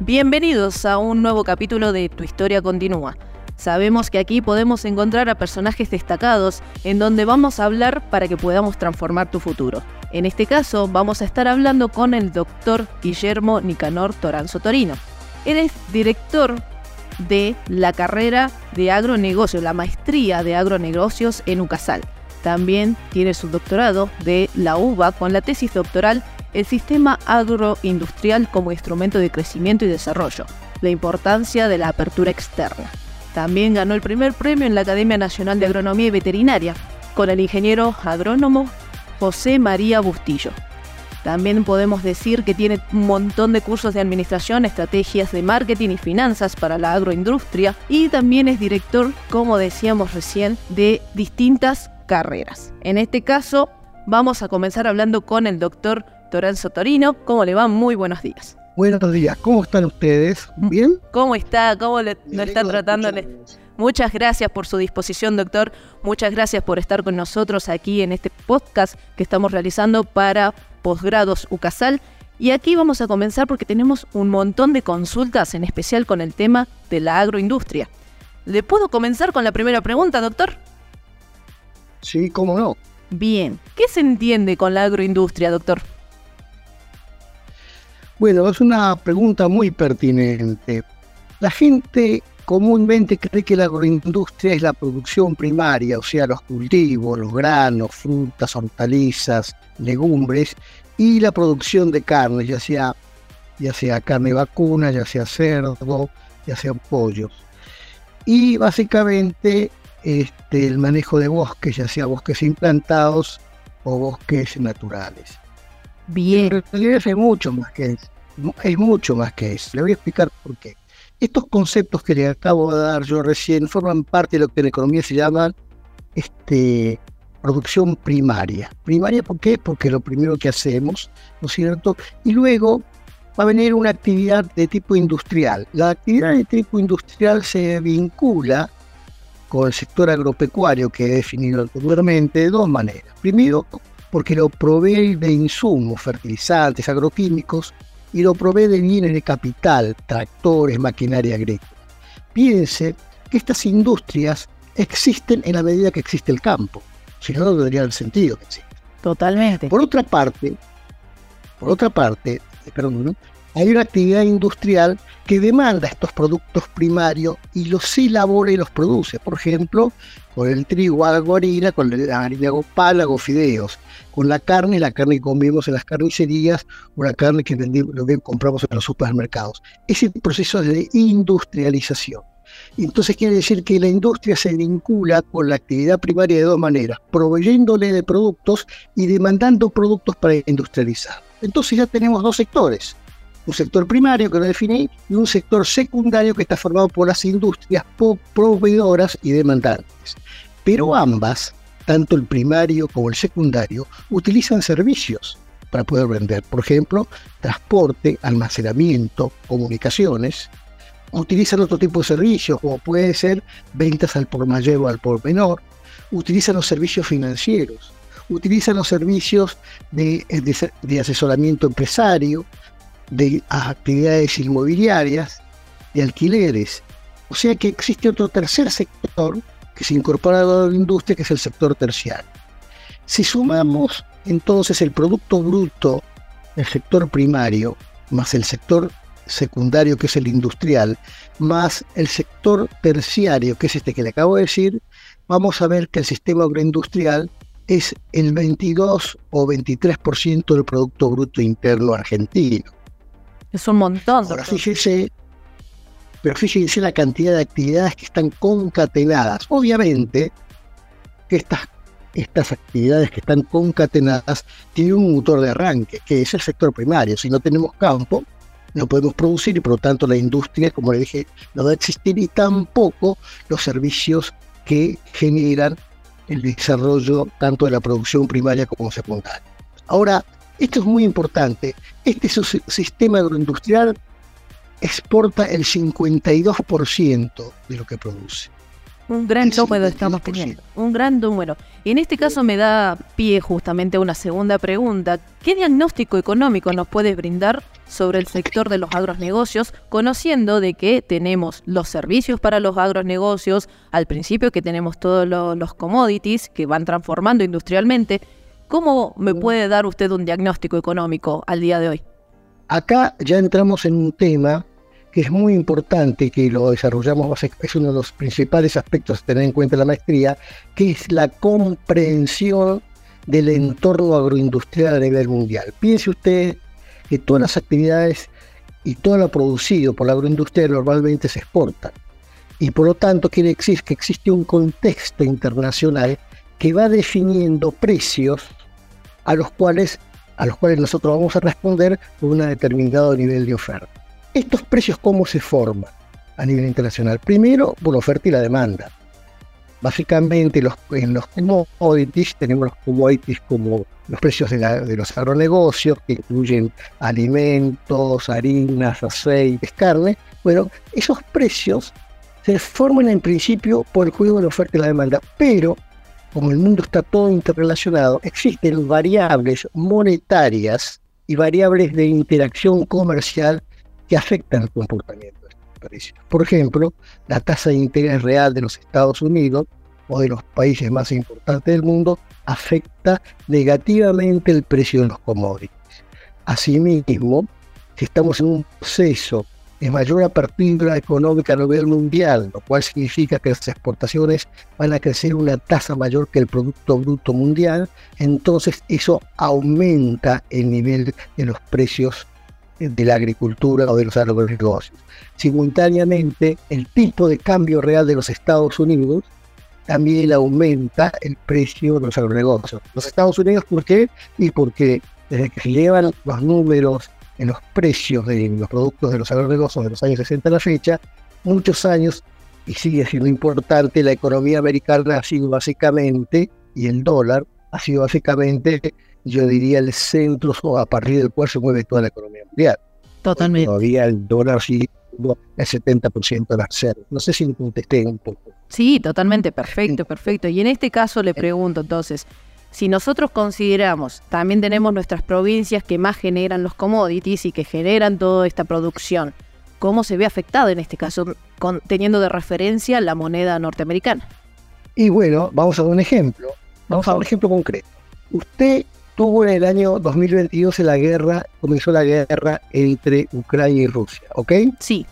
Bienvenidos a un nuevo capítulo de Tu historia continúa. Sabemos que aquí podemos encontrar a personajes destacados en donde vamos a hablar para que podamos transformar tu futuro. En este caso vamos a estar hablando con el doctor Guillermo Nicanor Toranzo Torino. Él es director de la carrera de agronegocio, la maestría de agronegocios en UCASAL. También tiene su doctorado de la UBA con la tesis doctoral El sistema agroindustrial como instrumento de crecimiento y desarrollo, la importancia de la apertura externa. También ganó el primer premio en la Academia Nacional de Agronomía y Veterinaria con el ingeniero agrónomo José María Bustillo. También podemos decir que tiene un montón de cursos de administración, estrategias de marketing y finanzas para la agroindustria y también es director, como decíamos recién, de distintas carreras. En este caso, vamos a comenzar hablando con el doctor Toranzo Torino. ¿Cómo le va? Muy buenos días. Buenos días, ¿cómo están ustedes? ¿Bien? ¿Cómo está? ¿Cómo le, lo está tratando? Muchas gracias por su disposición, doctor. Muchas gracias por estar con nosotros aquí en este podcast que estamos realizando para posgrados UCASAL. Y aquí vamos a comenzar porque tenemos un montón de consultas, en especial con el tema de la agroindustria. ¿Le puedo comenzar con la primera pregunta, doctor? Sí, cómo no. Bien, ¿qué se entiende con la agroindustria, doctor? Bueno, es una pregunta muy pertinente. La gente comúnmente cree que la agroindustria es la producción primaria, o sea, los cultivos, los granos, frutas, hortalizas, legumbres y la producción de carne, ya sea, ya sea carne vacuna, ya sea cerdo, ya sea pollo. Y básicamente este, el manejo de bosques, ya sea bosques implantados o bosques naturales. Bien. Es mucho más que eso. Es mucho más que eso. Le voy a explicar por qué. Estos conceptos que le acabo de dar yo recién forman parte de lo que en economía se llama este, producción primaria. Primaria, ¿por qué? Porque lo primero que hacemos, ¿no es cierto? Y luego va a venir una actividad de tipo industrial. La actividad de tipo industrial se vincula con el sector agropecuario que he definido anteriormente de dos maneras. Primero, porque lo provee de insumos, fertilizantes, agroquímicos, y lo provee de bienes de capital, tractores, maquinaria agrícola. Piense que estas industrias existen en la medida que existe el campo, si no, no tendría el sentido que existe. Totalmente. Por otra parte, por otra parte, perdón, hay una actividad industrial que demanda estos productos primarios y los elabora y los produce. Por ejemplo, con el trigo hago harina, con la harina pan, hago fideos. Con la carne, la carne que comemos en las carnicerías o la carne que que compramos en los supermercados. Ese proceso de industrialización. Entonces quiere decir que la industria se vincula con la actividad primaria de dos maneras, proveyéndole de productos y demandando productos para industrializar. Entonces ya tenemos dos sectores, un sector primario que lo definí y un sector secundario que está formado por las industrias proveedoras y demandantes. Pero ambas, tanto el primario como el secundario, utilizan servicios para poder vender. Por ejemplo, transporte, almacenamiento, comunicaciones. Utilizan otro tipo de servicios, como puede ser ventas al por mayor o al por menor. Utilizan los servicios financieros. Utilizan los servicios de, de, asesoramiento empresario, de actividades inmobiliarias, de alquileres. O sea que existe otro tercer sector que se incorpora a la industria, que es el sector terciario. Si sumamos entonces el Producto Bruto del sector primario, más el sector secundario, que es el industrial, más el sector terciario, que es este que le acabo de decir, vamos a ver que el sistema agroindustrial es el 22 o 23% del Producto Bruto Interno argentino. Es un montón. Ahora fíjese, pero fíjense la cantidad de actividades que están concatenadas. Obviamente que estas, estas actividades que están concatenadas tienen un motor de arranque, que es el sector primario. Si no tenemos campo, no podemos producir y por lo tanto la industria, como le dije, no va a existir y tampoco los servicios que generan el desarrollo tanto de la producción primaria como secundaria. Ahora, esto es muy importante. Este sistema agroindustrial exporta el 52% de lo que produce. Un gran número estamos teniendo. Un gran número. Y en este caso me da pie justamente a una segunda pregunta. ¿Qué diagnóstico económico nos puedes brindar sobre el sector de los agronegocios, conociendo de que tenemos los servicios para los agronegocios, al principio que tenemos todos los commodities que van transformando industrialmente? ¿Cómo me puede dar usted un diagnóstico económico al día de hoy? Acá ya entramos en un tema que es muy importante que lo desarrollamos, es uno de los principales aspectos a tener en cuenta la maestría, que es la comprensión del entorno agroindustrial a nivel mundial. Piense usted que todas las actividades y todo lo producido por la agroindustria normalmente se exportan. Y por lo tanto quiere decir que existe un contexto internacional que va definiendo precios a los cuales, a los cuales nosotros vamos a responder con un determinado nivel de oferta. ¿Estos precios cómo se forman a nivel internacional? Primero, por la oferta y la demanda. Básicamente los, en los commodities tenemos los commodities como los precios de, los agronegocios, que incluyen alimentos, harinas, aceites, carne. Bueno, esos precios se forman en principio por el juego de la oferta y la demanda, pero como el mundo está todo interrelacionado, existen variables monetarias y variables de interacción comercial que afectan el comportamiento de estos precios. Por ejemplo, la tasa de interés real de los Estados Unidos o de los países más importantes del mundo afecta negativamente el precio de los commodities. Asimismo, si estamos en un proceso de mayor apertura económica a nivel mundial, lo cual significa que las exportaciones van a crecer una tasa mayor que el Producto Bruto Mundial, entonces eso aumenta el nivel de los precios de la agricultura o de los agronegocios. Simultáneamente, el tipo de cambio real de los Estados Unidos también aumenta el precio de los agronegocios. Los Estados Unidos, ¿por qué? Y porque desde que se llevan los números en los precios de los productos de los agronegocios de los años 60 a la fecha, muchos años, y sigue siendo importante, la economía americana ha sido básicamente, y el dólar ha sido básicamente yo diría, el centro a partir del cual se mueve toda la economía mundial. Totalmente. Todavía el dólar sí el 70% de las reservas. No sé si me contesté un poco. Sí, totalmente, perfecto, perfecto. Y en este caso le pregunto entonces, si nosotros consideramos, también tenemos nuestras provincias que más generan los commodities y que generan toda esta producción, ¿cómo se ve afectado en este caso, con, teniendo de referencia la moneda norteamericana? Y bueno, vamos a dar un ejemplo. Vamos a dar un ejemplo concreto. Usted tuvo en el año 2022 la guerra, comenzó la guerra entre Ucrania y Rusia, ¿ok? Sí.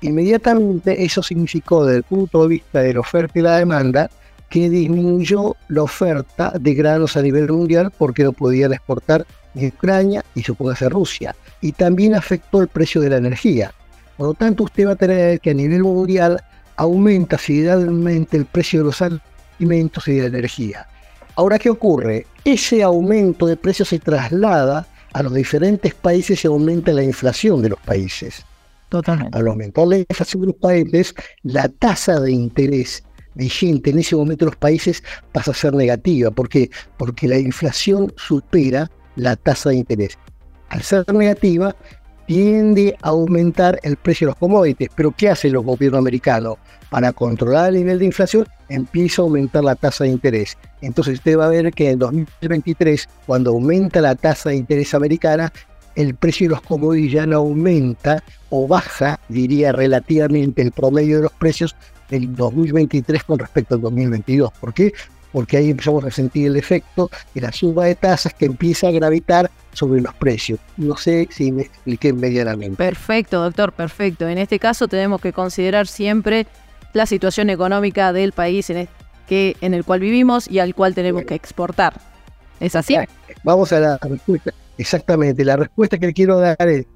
Inmediatamente eso significó desde el punto de vista de la oferta y la demanda que disminuyó la oferta de granos a nivel mundial porque no podían exportar ni Ucrania y ser Rusia. Y también afectó el precio de la energía. Por lo tanto, usted va a tener que a nivel mundial aumenta seguidamente el precio de los alimentos y de la energía. Ahora, ¿qué ocurre? Ese aumento de precios se traslada a los diferentes países y aumenta la inflación de los países. Totalmente. Al aumentar la inflación de los países, la tasa de interés vigente en ese momento los países pasa a ser negativa. ¿Por qué? Porque la inflación supera la tasa de interés. Al ser negativa, tiende a aumentar el precio de los commodities. Pero ¿qué hace el gobierno americano? Para controlar el nivel de inflación, empieza a aumentar la tasa de interés. Entonces usted va a ver que en 2023, cuando aumenta la tasa de interés americana, el precio de los commodities ya no aumenta o baja, diría relativamente el promedio de los precios del 2023 con respecto al 2022. ¿Por qué? Porque ahí empezamos a sentir el efecto de la suba de tasas que empieza a gravitar sobre los precios. No sé si me expliqué medianamente. Perfecto, doctor, perfecto. En este caso tenemos que considerar siempre la situación económica del país en, que, en el cual vivimos y al cual tenemos que exportar. ¿Es así? Vamos a la respuesta. Exactamente, la respuesta que le quiero dar es,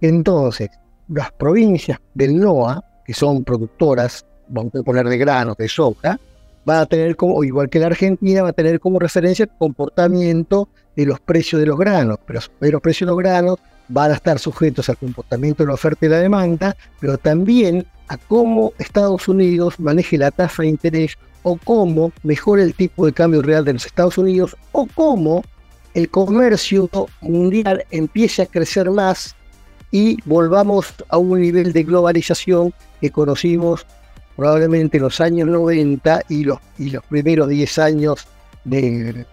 entonces, las provincias del NOA, que son productoras, vamos a poner de granos, de soja, va a tener como, igual que la Argentina, va a tener como referencia el comportamiento de los precios de los granos, pero los precios de los granos van a estar sujetos al comportamiento de la oferta y la demanda, pero también a cómo Estados Unidos maneje la tasa de interés o cómo mejore el tipo de cambio real de los Estados Unidos o cómo el comercio mundial empiece a crecer más y volvamos a un nivel de globalización que conocimos probablemente los años 90 y los, y los primeros 10 años del,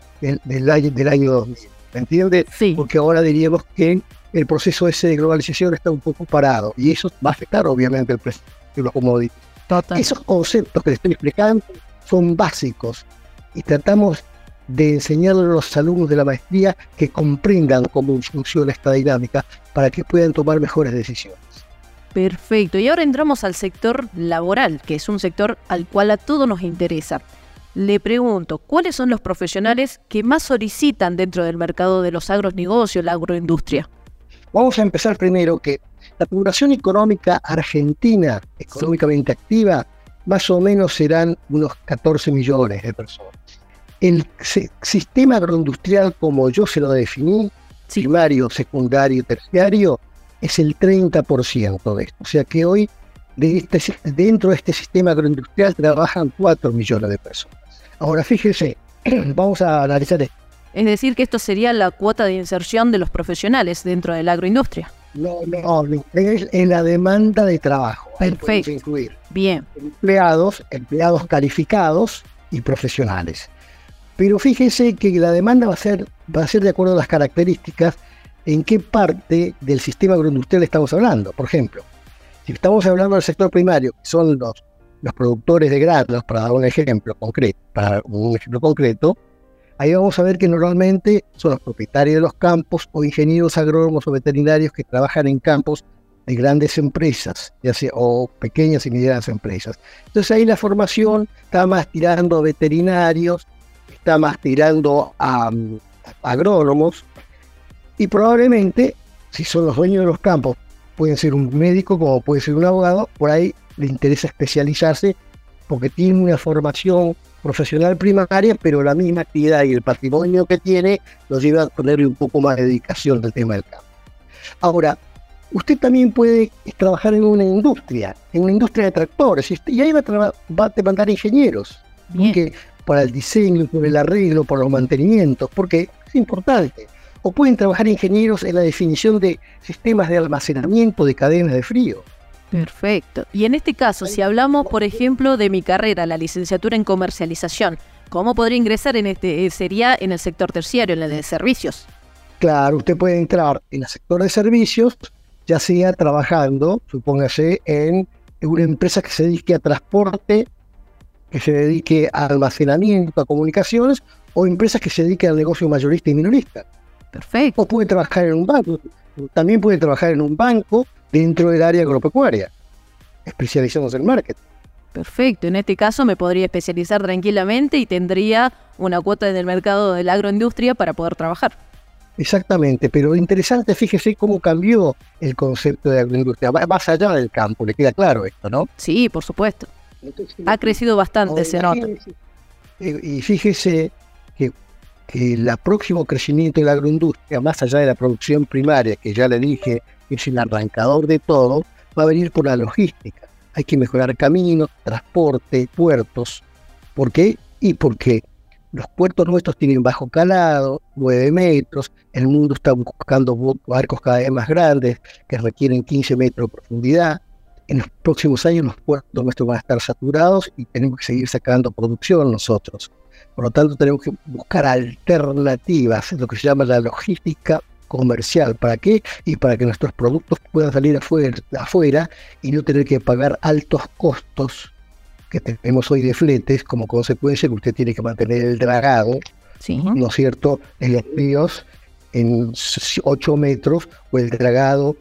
año, del año 2000. ¿Me entiendes? Sí. Porque ahora diríamos que el proceso ese de globalización está un poco parado y eso va a afectar obviamente el precio de los commodities. Esos conceptos que les estoy explicando son básicos y tratamos de enseñarle a los alumnos de la maestría que comprendan cómo funciona esta dinámica para que puedan tomar mejores decisiones. Perfecto. Y ahora entramos al sector laboral, que es un sector al cual a todos nos interesa. Le pregunto, ¿cuáles son los profesionales que más solicitan dentro del mercado de los agronegocios, la agroindustria? Vamos a empezar primero que la población económica argentina, económicamente activa, más o menos serán unos 14 millones de personas. El sistema agroindustrial, como yo se lo definí, primario, secundario, terciario, es el 30% de esto. O sea que hoy este dentro de este sistema agroindustrial trabajan 4 millones de personas. Ahora fíjese, vamos a analizar esto. Es decir, que esto sería la cuota de inserción de los profesionales dentro de la agroindustria. No, no, es en la demanda de trabajo. Perfecto. Incluir Bien. Empleados, empleados calificados y profesionales. Pero fíjese que la demanda va a ser, va a ser de acuerdo a las características en qué parte del sistema agroindustrial estamos hablando. Por ejemplo, si estamos hablando del sector primario, que son los, los productores de granos, para dar un ejemplo concreto, para un ejemplo concreto, ahí vamos a ver que normalmente son los propietarios de los campos o ingenieros agrónomos o veterinarios que trabajan en campos de grandes empresas, o pequeñas y medianas empresas. Entonces ahí la formación está más tirando a veterinarios, está más tirando a, agrónomos y probablemente si son los dueños de los campos pueden ser un médico como puede ser un abogado, por ahí le interesa especializarse porque tiene una formación profesional primaria, pero la misma actividad y el patrimonio que tiene lo lleva a ponerle un poco más de dedicación al tema del campo. Ahora, usted también puede trabajar en una industria, en una industria de tractores, y ahí va a, va a demandar ingenieros que, para el diseño, por el arreglo, por los mantenimientos, porque es importante. O pueden trabajar ingenieros en la definición de sistemas de almacenamiento de cadenas de frío. Perfecto. Y en este caso, si hablamos, por ejemplo, de mi carrera, la licenciatura en comercialización, ¿cómo podría ingresar en este? Eh, sería en el sector terciario, en el de servicios. Claro, usted puede entrar en el sector de servicios, ya sea trabajando, supóngase, en una empresa que se dedique a transporte, que se dedique a almacenamiento, a comunicaciones, o empresas que se dediquen al negocio mayorista y minorista. Perfecto. O puede trabajar en un banco, también puede trabajar en un banco dentro del área agropecuaria, especializándose en marketing. Perfecto, en este caso me podría especializar tranquilamente y tendría una cuota en el mercado de la agroindustria para poder trabajar. Exactamente, pero lo interesante, fíjese cómo cambió el concepto de agroindustria, más allá del campo, le queda claro esto, ¿no? Sí, por supuesto. Ha crecido bastante, se nota. Y fíjese que, que el próximo crecimiento de la agroindustria, más allá de la producción primaria, que ya le dije es el arrancador de todo, va a venir por la logística. Hay que mejorar caminos, transporte, puertos. ¿Por qué? Y porque los puertos nuestros tienen bajo calado, 9 metros, el mundo está buscando barcos cada vez más grandes que requieren 15 metros de profundidad. En los próximos años los puertos nuestros van a estar saturados y tenemos que seguir sacando producción nosotros. Por lo tanto, tenemos que buscar alternativas, lo que se llama la logística comercial. ¿Para qué? Y para que nuestros productos puedan salir afuera, afuera y no tener que pagar altos costos que tenemos hoy de fletes como consecuencia que usted tiene que mantener el dragado, ¿no es cierto?, en los ríos en 8 metros o el dragado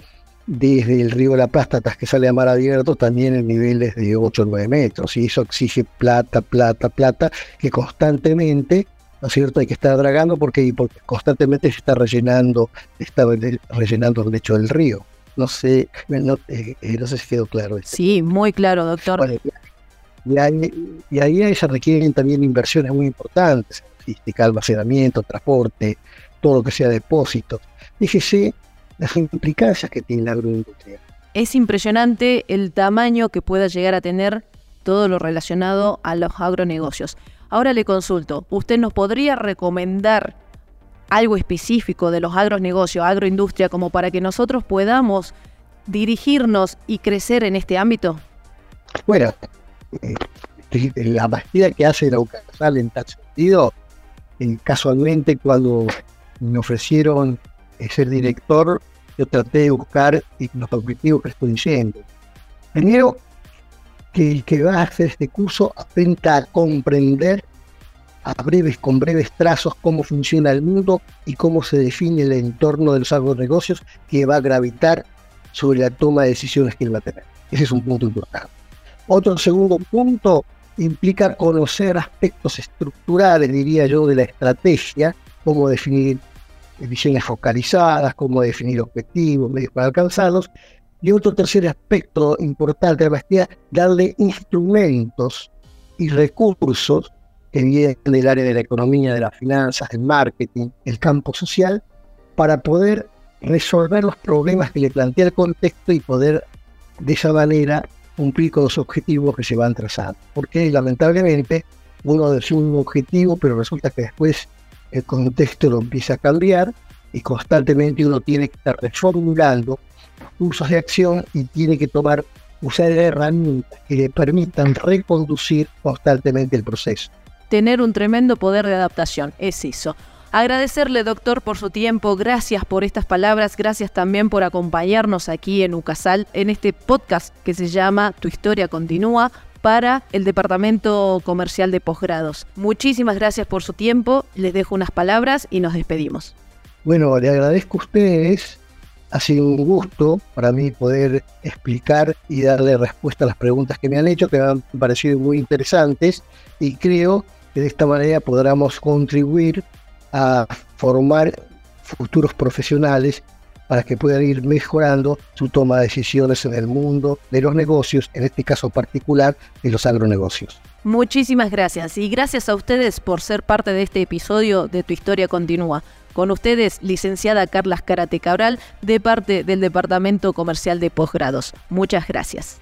desde el río de la Plata hasta que sale a mar abierto también en niveles de 8 o 9 metros. Y eso exige plata, plata, plata, que constantemente ¿no es cierto? Hay que estar dragando porque, porque constantemente se está rellenando, está rellenando el lecho del río. No sé, no, eh, eh, no sé si quedó claro. Esto. Sí, muy claro, doctor. y, ahí, y ahí se requieren también inversiones muy importantes, almacenamiento, transporte, todo lo que sea depósitos. Fíjese las implicancias que tiene la agroindustria. Es impresionante el tamaño que pueda llegar a tener todo lo relacionado a los agronegocios. Ahora le consulto, ¿usted nos podría recomendar algo específico de los agronegocios, agroindustria, como para que nosotros podamos dirigirnos y crecer en este ámbito? Bueno, eh, la maestría que hace la UCASAL en tal sentido, casualmente cuando me ofrecieron ser director, yo traté de buscar los objetivos que estoy diciendo. Primero, que el que va a hacer este curso aprenda a comprender a breves, con breves trazos cómo funciona el mundo y cómo se define el entorno de los agronegocios que va a gravitar sobre la toma de decisiones que él va a tener. Ese es un punto importante. Otro segundo punto implica conocer aspectos estructurales, diría yo, de la estrategia, cómo definir visiones focalizadas, cómo definir objetivos, medios para alcanzarlos. Y otro tercer aspecto importante de la maestría, darle instrumentos y recursos que vienen del área de la economía, de las finanzas, del marketing, el campo social, para poder resolver los problemas que le plantea el contexto y poder de esa manera cumplir con los objetivos que se van trazando. Porque lamentablemente uno decide un objetivo, pero resulta que después el contexto lo empieza a cambiar y constantemente uno tiene que estar reformulando usos de acción y tiene que tomar, usar herramientas que le permitan reconducir constantemente el proceso tener un tremendo poder de adaptación. Es eso. Agradecerle, doctor, por su tiempo. Gracias por estas palabras. Gracias también por acompañarnos aquí en UCASAL en este podcast que se llama Tu historia continúa para el Departamento Comercial de Posgrados. Muchísimas gracias por su tiempo. Les dejo unas palabras y nos despedimos. Bueno, le agradezco a ustedes. Ha sido un gusto para mí poder explicar y darle respuesta a las preguntas que me han hecho, que me han parecido muy interesantes y creo que de esta manera podamos contribuir a formar futuros profesionales para que puedan ir mejorando su toma de decisiones en el mundo de los negocios, en este caso particular de los agronegocios. Muchísimas gracias y gracias a ustedes por ser parte de este episodio de Tu Historia Continúa. Con ustedes, licenciada Carla Carate Cabral, de parte del Departamento Comercial de Posgrados. Muchas gracias.